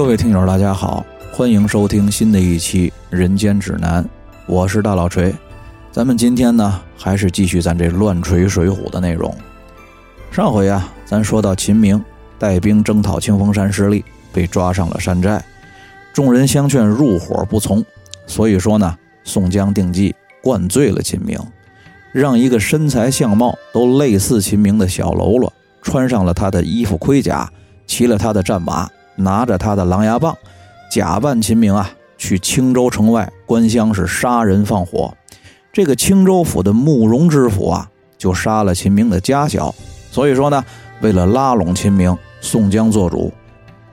各位听友，大家好，欢迎收听新的一期《人间指南》，我是大老锤。咱们今天呢，还是继续咱这乱锤水浒的内容。上回啊，咱说到秦明带兵征讨清风山失利，被抓上了山寨，众人相劝入伙不从，所以说呢，宋江定计灌醉了秦明，让一个身材相貌都类似秦明的小喽啰穿上了他的衣服盔甲，骑了他的战马。拿着他的狼牙棒，假扮秦明啊，去青州城外关乡是杀人放火。这个青州府的慕容知府啊，就杀了秦明的家小。所以说呢，为了拉拢秦明，宋江做主，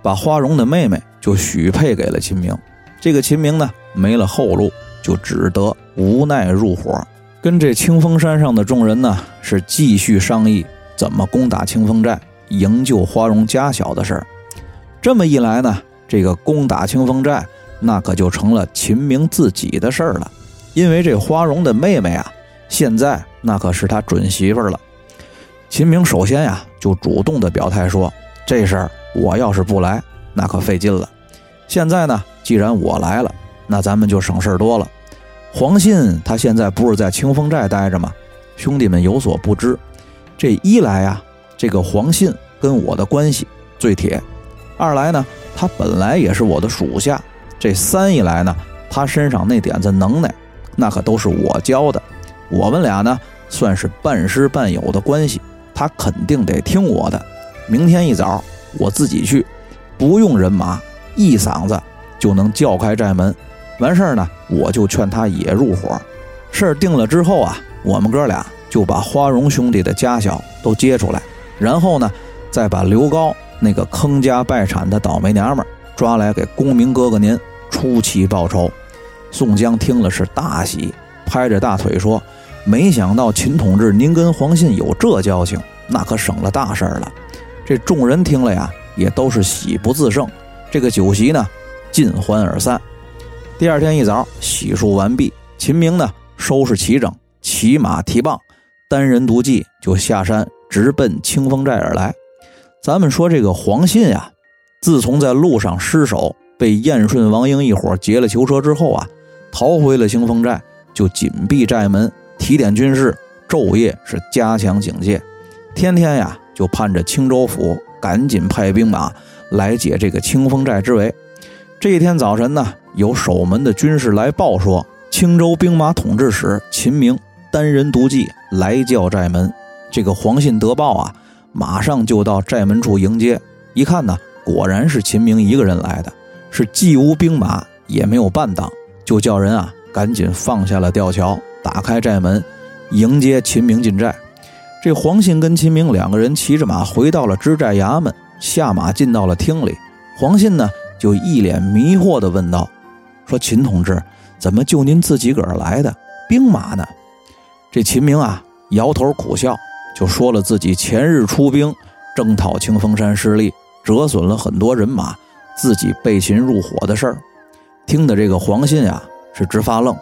把花荣的妹妹就许配给了秦明。这个秦明呢，没了后路，就只得无奈入伙，跟这清风山上的众人呢，是继续商议怎么攻打清风寨，营救花荣家小的事儿。这么一来呢，这个攻打清风寨，那可就成了秦明自己的事儿了。因为这花荣的妹妹啊，现在那可是他准媳妇儿了。秦明首先呀，就主动的表态说：“这事儿我要是不来，那可费劲了。现在呢，既然我来了，那咱们就省事儿多了。黄信他现在不是在清风寨待着吗？兄弟们有所不知，这一来呀，这个黄信跟我的关系最铁。”二来呢，他本来也是我的属下。这三一来呢，他身上那点子能耐，那可都是我教的。我们俩呢，算是半师半友的关系，他肯定得听我的。明天一早我自己去，不用人马，一嗓子就能叫开寨门。完事儿呢，我就劝他也入伙。事儿定了之后啊，我们哥俩就把花荣兄弟的家小都接出来，然后呢，再把刘高。那个坑家败产的倒霉娘们抓来给公明哥哥您出气报仇。宋江听了是大喜，拍着大腿说：“没想到秦同志您跟黄信有这交情，那可省了大事了。”这众人听了呀，也都是喜不自胜。这个酒席呢，尽欢而散。第二天一早，洗漱完毕，秦明呢收拾齐整，骑马提棒，单人独骑就下山，直奔清风寨而来。咱们说这个黄信呀，自从在路上失手被燕顺、王英一伙劫了囚车之后啊，逃回了清风寨，就紧闭寨门，提点军士，昼夜是加强警戒，天天呀就盼着青州府赶紧派兵马来解这个清风寨之围。这一天早晨呢，有守门的军士来报说，青州兵马统制使秦明单人独骑来叫寨门。这个黄信得报啊。马上就到寨门处迎接，一看呢，果然是秦明一个人来的，是既无兵马也没有伴当，就叫人啊赶紧放下了吊桥，打开寨门，迎接秦明进寨。这黄信跟秦明两个人骑着马回到了知寨衙门，下马进到了厅里。黄信呢就一脸迷惑地问道：“说秦同志，怎么就您自己个儿来的？兵马呢？”这秦明啊摇头苦笑。就说了自己前日出兵征讨清风山失利，折损了很多人马，自己被擒入伙的事儿。听的这个黄信呀是直发愣。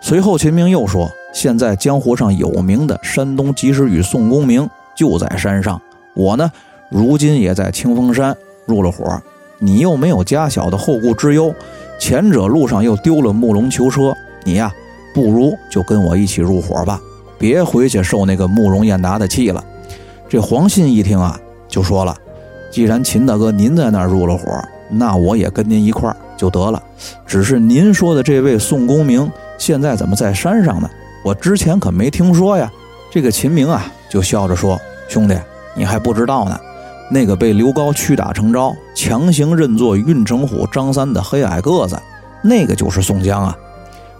随后秦明又说：“现在江湖上有名的山东及时雨宋公明就在山上，我呢如今也在清风山入了伙。你又没有家小的后顾之忧，前者路上又丢了木龙囚车，你呀不如就跟我一起入伙吧。”别回去受那个慕容燕达的气了。这黄信一听啊，就说了：“既然秦大哥您在那儿入了伙，那我也跟您一块儿就得了。只是您说的这位宋公明现在怎么在山上呢？我之前可没听说呀。”这个秦明啊，就笑着说：“兄弟，你还不知道呢。那个被刘高屈打成招，强行认作运城虎张三的黑矮个子，那个就是宋江啊。”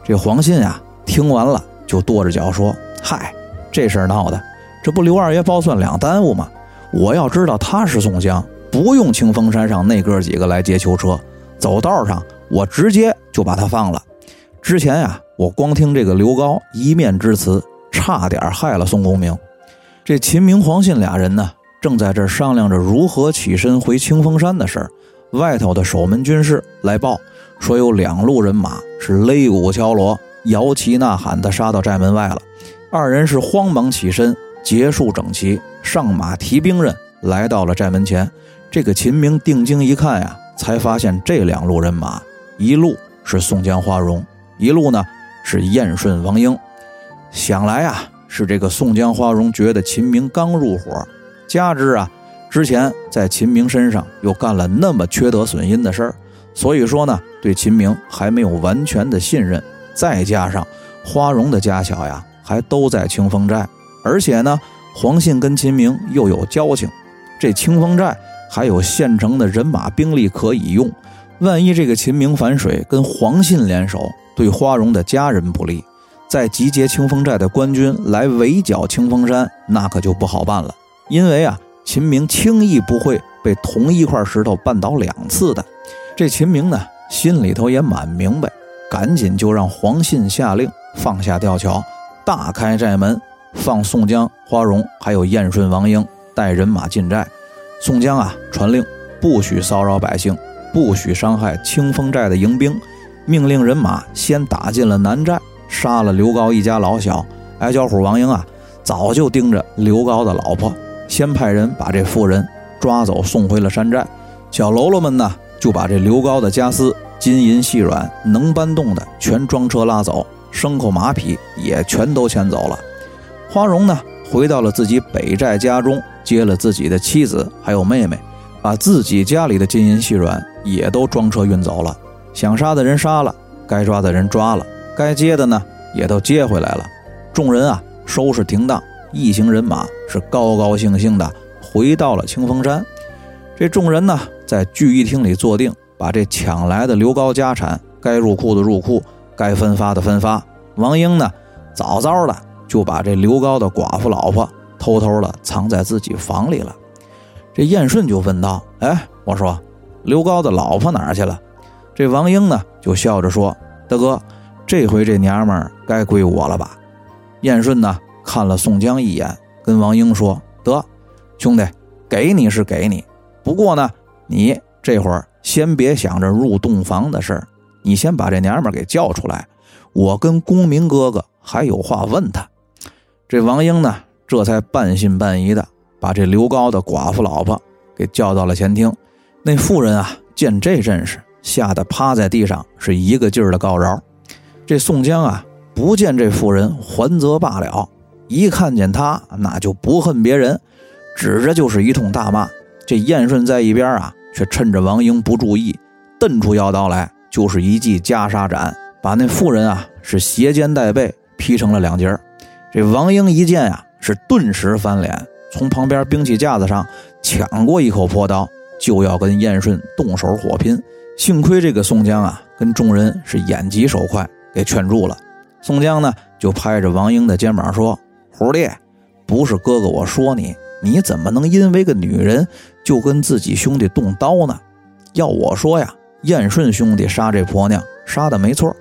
这黄信啊，听完了就跺着脚说。嗨，这事儿闹的，这不刘二爷包算两耽误吗？我要知道他是宋江，不用清风山上那哥几个来劫囚车，走道上我直接就把他放了。之前呀，我光听这个刘高一面之词，差点害了宋公明。这秦明、黄信俩人呢，正在这商量着如何起身回清风山的事儿。外头的守门军士来报说，有两路人马是擂鼓敲锣、摇旗呐喊的杀到寨门外了。二人是慌忙起身，结束整齐，上马提兵刃，来到了寨门前。这个秦明定睛一看呀，才发现这两路人马，一路是宋江、花荣，一路呢是燕顺、王英。想来啊，是这个宋江、花荣觉得秦明刚入伙，加之啊之前在秦明身上又干了那么缺德损阴的事儿，所以说呢，对秦明还没有完全的信任。再加上花荣的家小呀，还都在清风寨，而且呢，黄信跟秦明又有交情，这清风寨还有现成的人马兵力可以用。万一这个秦明反水跟黄信联手，对花荣的家人不利，再集结清风寨的官军来围剿清风山，那可就不好办了。因为啊，秦明轻易不会被同一块石头绊倒两次的。这秦明呢，心里头也蛮明白。赶紧就让黄信下令放下吊桥，大开寨门，放宋江、花荣还有燕顺、王英带人马进寨。宋江啊，传令不许骚扰百姓，不许伤害清风寨的营兵，命令人马先打进了南寨，杀了刘高一家老小。矮脚虎王英啊，早就盯着刘高的老婆，先派人把这妇人抓走，送回了山寨。小喽啰们呢，就把这刘高的家私。金银细软能搬动的全装车拉走，牲口马匹也全都牵走了。花荣呢，回到了自己北寨家中，接了自己的妻子还有妹妹，把自己家里的金银细软也都装车运走了。想杀的人杀了，该抓的人抓了，该接的呢也都接回来了。众人啊，收拾停当，一行人马是高高兴兴的回到了清风山。这众人呢，在聚义厅里坐定。把这抢来的刘高家产该入库的入库，该分发的分发。王英呢，早早的就把这刘高的寡妇老婆偷偷的藏在自己房里了。这燕顺就问道：“哎，我说刘高的老婆哪儿去了？”这王英呢就笑着说：“大哥，这回这娘们儿该归我了吧？”燕顺呢看了宋江一眼，跟王英说：“得，兄弟，给你是给你，不过呢，你这会儿。”先别想着入洞房的事儿，你先把这娘们给叫出来，我跟公明哥哥还有话问他。这王英呢，这才半信半疑的把这刘高的寡妇老婆给叫到了前厅。那妇人啊，见这阵势，吓得趴在地上，是一个劲儿的告饶。这宋江啊，不见这妇人还则罢了，一看见他，那就不恨别人，指着就是一通大骂。这燕顺在一边啊。却趁着王英不注意，瞪出腰刀来，就是一记袈裟斩，把那妇人啊是斜肩带背劈成了两截这王英一见呀，是顿时翻脸，从旁边兵器架子上抢过一口破刀，就要跟燕顺动手火拼。幸亏这个宋江啊，跟众人是眼疾手快，给劝住了。宋江呢，就拍着王英的肩膀说：“虎弟，不是哥哥我说你。”你怎么能因为个女人就跟自己兄弟动刀呢？要我说呀，燕顺兄弟杀这婆娘杀的没错。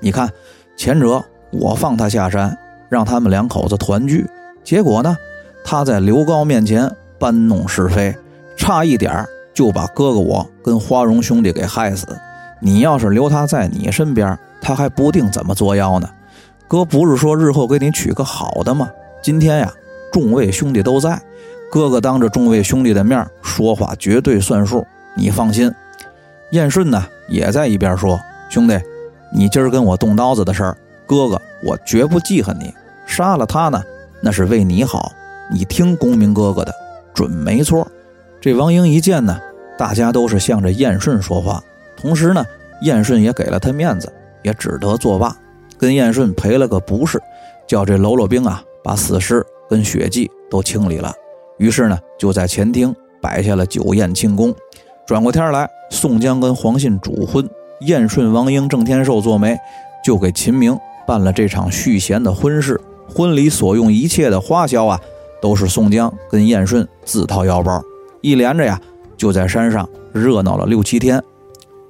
你看，前者我放他下山，让他们两口子团聚，结果呢，他在刘高面前搬弄是非，差一点就把哥哥我跟花荣兄弟给害死。你要是留他在你身边，他还不定怎么作妖呢。哥不是说日后给你娶个好的吗？今天呀，众位兄弟都在。哥哥当着众位兄弟的面说话绝对算数，你放心。燕顺呢也在一边说：“兄弟，你今儿跟我动刀子的事儿，哥哥我绝不记恨你。杀了他呢，那是为你好。你听公明哥哥的，准没错。”这王英一见呢，大家都是向着燕顺说话，同时呢，燕顺也给了他面子，也只得作罢，跟燕顺赔了个不是，叫这喽啰兵啊把死尸跟血迹都清理了。于是呢，就在前厅摆下了酒宴庆功。转过天来，宋江跟黄信主婚，燕顺、王英、郑天寿做媒，就给秦明办了这场续弦的婚事。婚礼所用一切的花销啊，都是宋江跟燕顺自掏腰包。一连着呀，就在山上热闹了六七天。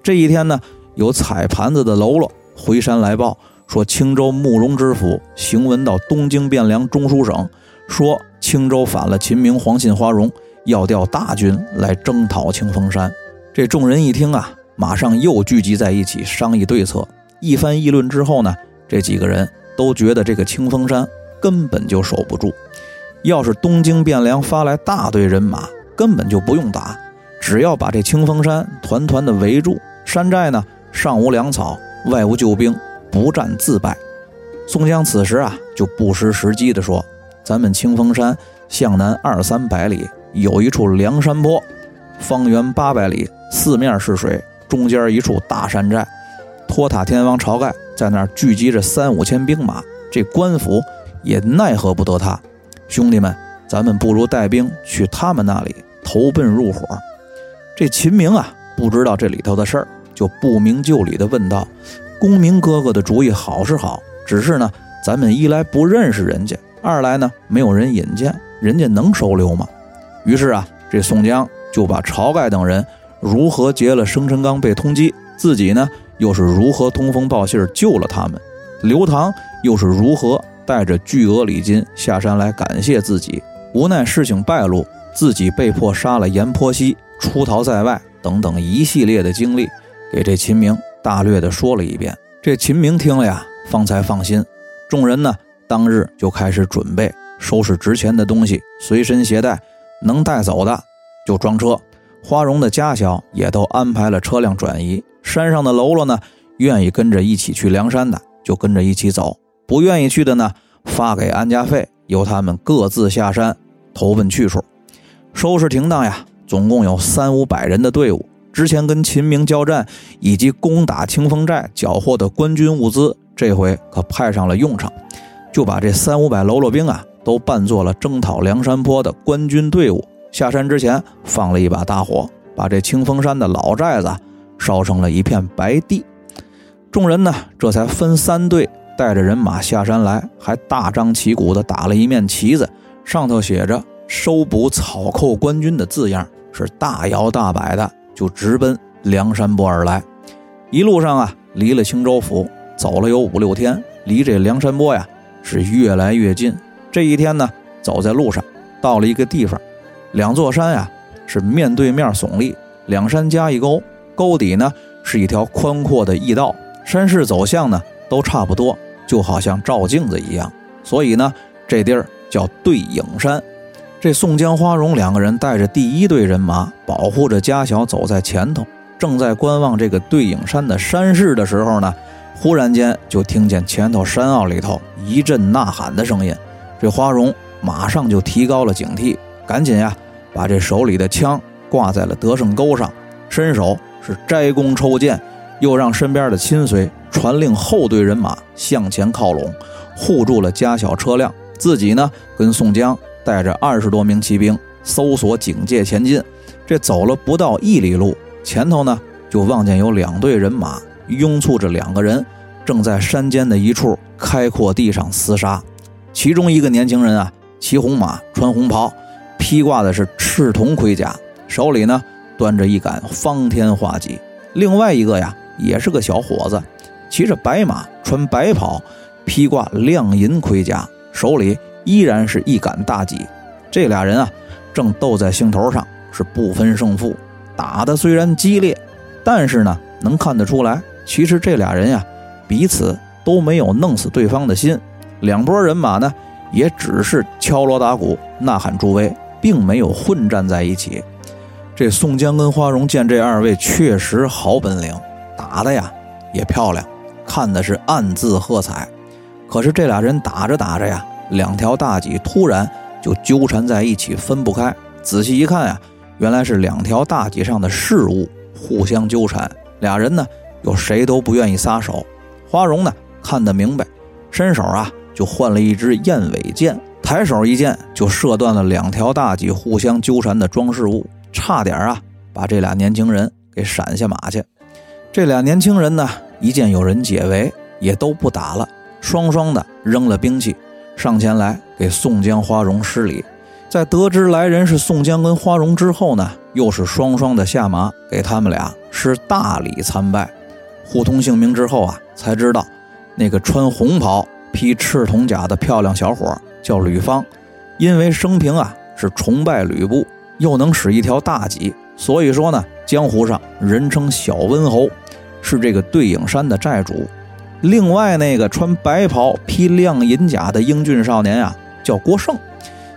这一天呢，有踩盘子的喽啰回山来报说，青州慕容知府行文到东京汴梁中书省。说青州反了秦明、黄信、花荣，要调大军来征讨清风山。这众人一听啊，马上又聚集在一起商议对策。一番议论之后呢，这几个人都觉得这个清风山根本就守不住。要是东京汴梁发来大队人马，根本就不用打，只要把这清风山团团的围住，山寨呢上无粮草，外无救兵，不战自败。宋江此时啊，就不失时机的说：“咱们清风山向南二三百里有一处梁山坡，方圆八百里，四面是水，中间一处大山寨。托塔天王晁盖在那儿聚集着三五千兵马，这官府也奈何不得他。兄弟们，咱们不如带兵去他们那里投奔入伙。”这秦明啊，不知道这里头的事儿，就不明就里的问道：“公明哥哥的主意好是好。”只是呢，咱们一来不认识人家，二来呢没有人引荐，人家能收留吗？于是啊，这宋江就把晁盖等人如何劫了生辰纲被通缉，自己呢又是如何通风报信救了他们，刘唐又是如何带着巨额礼金下山来感谢自己，无奈事情败露，自己被迫杀了阎婆惜，出逃在外等等一系列的经历，给这秦明大略的说了一遍。这秦明听了呀。方才放心，众人呢，当日就开始准备收拾值钱的东西，随身携带，能带走的就装车。花荣的家小也都安排了车辆转移。山上的喽啰呢，愿意跟着一起去梁山的，就跟着一起走；不愿意去的呢，发给安家费，由他们各自下山投奔去处。收拾停当呀，总共有三五百人的队伍。之前跟秦明交战以及攻打清风寨缴获的官军物资。这回可派上了用场，就把这三五百喽啰兵啊，都扮作了征讨梁山坡的官军队伍。下山之前放了一把大火，把这清风山的老寨子烧成了一片白地。众人呢，这才分三队带着人马下山来，还大张旗鼓的打了一面旗子，上头写着“收捕草寇官军”的字样，是大摇大摆的就直奔梁山泊而来。一路上啊，离了青州府。走了有五六天，离这梁山泊呀是越来越近。这一天呢，走在路上，到了一个地方，两座山呀是面对面耸立，两山夹一沟，沟底呢是一条宽阔的驿道，山势走向呢都差不多，就好像照镜子一样。所以呢，这地儿叫对影山。这宋江、花荣两个人带着第一队人马，保护着家小走在前头，正在观望这个对影山的山势的时候呢。忽然间，就听见前头山坳里头一阵呐喊的声音，这花荣马上就提高了警惕，赶紧呀，把这手里的枪挂在了得胜钩上，伸手是摘弓抽箭，又让身边的亲随传令后队人马向前靠拢，护住了家小车辆，自己呢跟宋江带着二十多名骑兵搜索警戒前进。这走了不到一里路，前头呢就望见有两队人马。拥簇着两个人，正在山间的一处开阔地上厮杀。其中一个年轻人啊，骑红马，穿红袍，披挂的是赤铜盔甲，手里呢端着一杆方天画戟。另外一个呀，也是个小伙子，骑着白马，穿白袍，披挂亮银盔甲，手里依然是一杆大戟。这俩人啊，正斗在兴头上，是不分胜负，打的虽然激烈，但是呢，能看得出来。其实这俩人呀，彼此都没有弄死对方的心。两拨人马呢，也只是敲锣打鼓、呐喊助威，并没有混战在一起。这宋江跟花荣见这二位确实好本领，打的呀也漂亮，看的是暗自喝彩。可是这俩人打着打着呀，两条大戟突然就纠缠在一起，分不开。仔细一看呀，原来是两条大戟上的饰物互相纠缠，俩人呢。又谁都不愿意撒手，花荣呢看得明白，伸手啊就换了一支燕尾箭，抬手一箭就射断了两条大戟互相纠缠的装饰物，差点啊把这俩年轻人给闪下马去。这俩年轻人呢一见有人解围，也都不打了，双双的扔了兵器，上前来给宋江、花荣施礼。在得知来人是宋江跟花荣之后呢，又是双双的下马给他们俩施大礼参拜。互通姓名之后啊，才知道那个穿红袍、披赤铜甲的漂亮小伙叫吕方，因为生平啊是崇拜吕布，又能使一条大戟，所以说呢，江湖上人称小温侯，是这个对影山的寨主。另外那个穿白袍、披亮银甲的英俊少年啊，叫郭胜，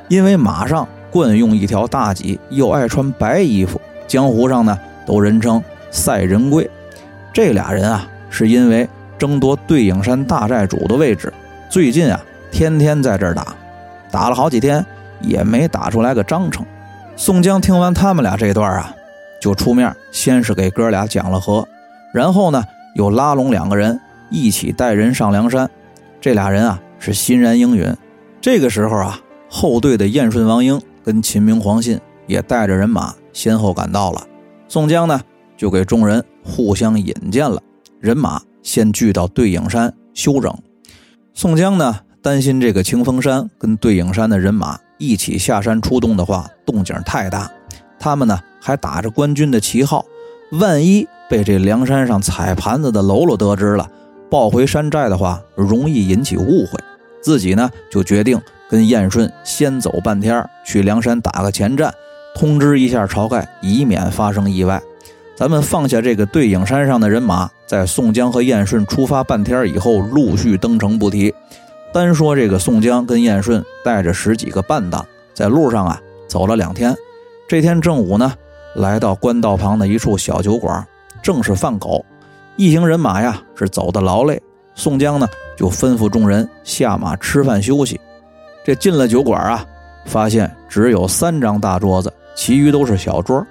因为马上惯用一条大戟，又爱穿白衣服，江湖上呢都人称赛仁贵。这俩人啊，是因为争夺对影山大寨主的位置，最近啊天天在这儿打，打了好几天也没打出来个章程。宋江听完他们俩这段啊，就出面先是给哥俩讲了和，然后呢又拉拢两个人一起带人上梁山。这俩人啊是欣然应允。这个时候啊，后队的燕顺、王英跟秦明、黄信也带着人马先后赶到了。宋江呢，就给众人互相引荐了人马，先聚到对影山休整。宋江呢，担心这个清风山跟对影山的人马一起下山出动的话，动静太大，他们呢还打着官军的旗号，万一被这梁山上踩盘子的喽啰得知了。抱回山寨的话，容易引起误会。自己呢，就决定跟燕顺先走半天，去梁山打个前站，通知一下晁盖，以免发生意外。咱们放下这个对影山上的人马，在宋江和燕顺出发半天以后，陆续登城不提。单说这个宋江跟燕顺带着十几个伴当，在路上啊走了两天。这天正午呢，来到官道旁的一处小酒馆，正是饭口。一行人马呀，是走的劳累。宋江呢，就吩咐众人下马吃饭休息。这进了酒馆啊，发现只有三张大桌子，其余都是小桌。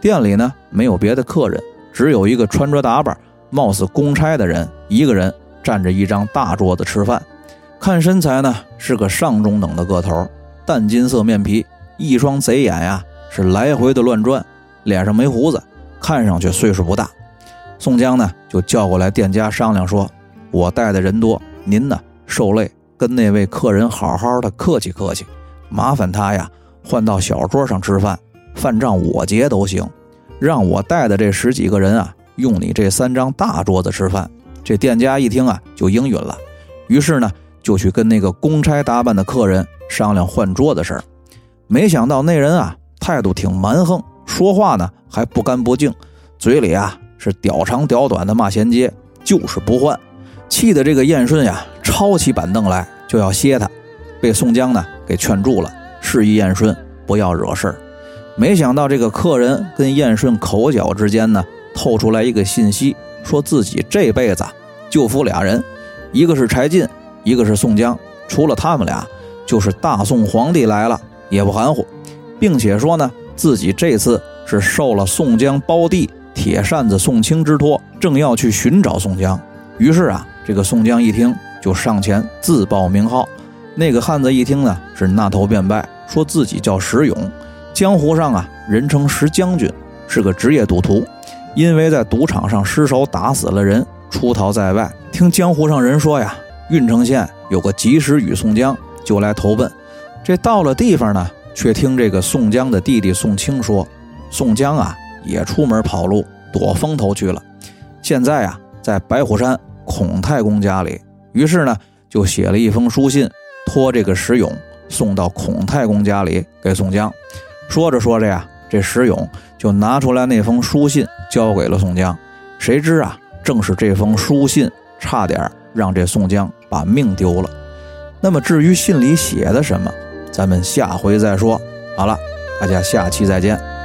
店里呢，没有别的客人，只有一个穿着打扮、貌似公差的人，一个人站着一张大桌子吃饭。看身材呢，是个上中等的个头，淡金色面皮，一双贼眼呀，是来回的乱转，脸上没胡子，看上去岁数不大。宋江呢，就叫过来店家商量说：“我带的人多，您呢受累，跟那位客人好好的客气客气，麻烦他呀换到小桌上吃饭，饭账我结都行。让我带的这十几个人啊，用你这三张大桌子吃饭。”这店家一听啊，就应允了。于是呢，就去跟那个公差打扮的客人商量换桌的事儿。没想到那人啊，态度挺蛮横，说话呢还不干不净，嘴里啊。是屌长屌短的骂衔接，就是不换，气得这个燕顺呀抄起板凳来就要歇他，被宋江呢给劝住了，示意燕顺不要惹事儿。没想到这个客人跟燕顺口角之间呢透出来一个信息，说自己这辈子就服俩人，一个是柴进，一个是宋江，除了他们俩，就是大宋皇帝来了也不含糊，并且说呢自己这次是受了宋江胞弟。铁扇子宋清之托，正要去寻找宋江。于是啊，这个宋江一听，就上前自报名号。那个汉子一听呢，是那头便拜，说自己叫石勇，江湖上啊人称石将军，是个职业赌徒。因为在赌场上失手打死了人，出逃在外。听江湖上人说呀，郓城县有个及时雨宋江，就来投奔。这到了地方呢，却听这个宋江的弟弟宋清说，宋江啊。也出门跑路躲风头去了，现在啊在白虎山孔太公家里，于是呢就写了一封书信，托这个石勇送到孔太公家里给宋江。说着说着呀，这石勇就拿出来那封书信交给了宋江。谁知啊，正是这封书信差点让这宋江把命丢了。那么至于信里写的什么，咱们下回再说。好了，大家下期再见。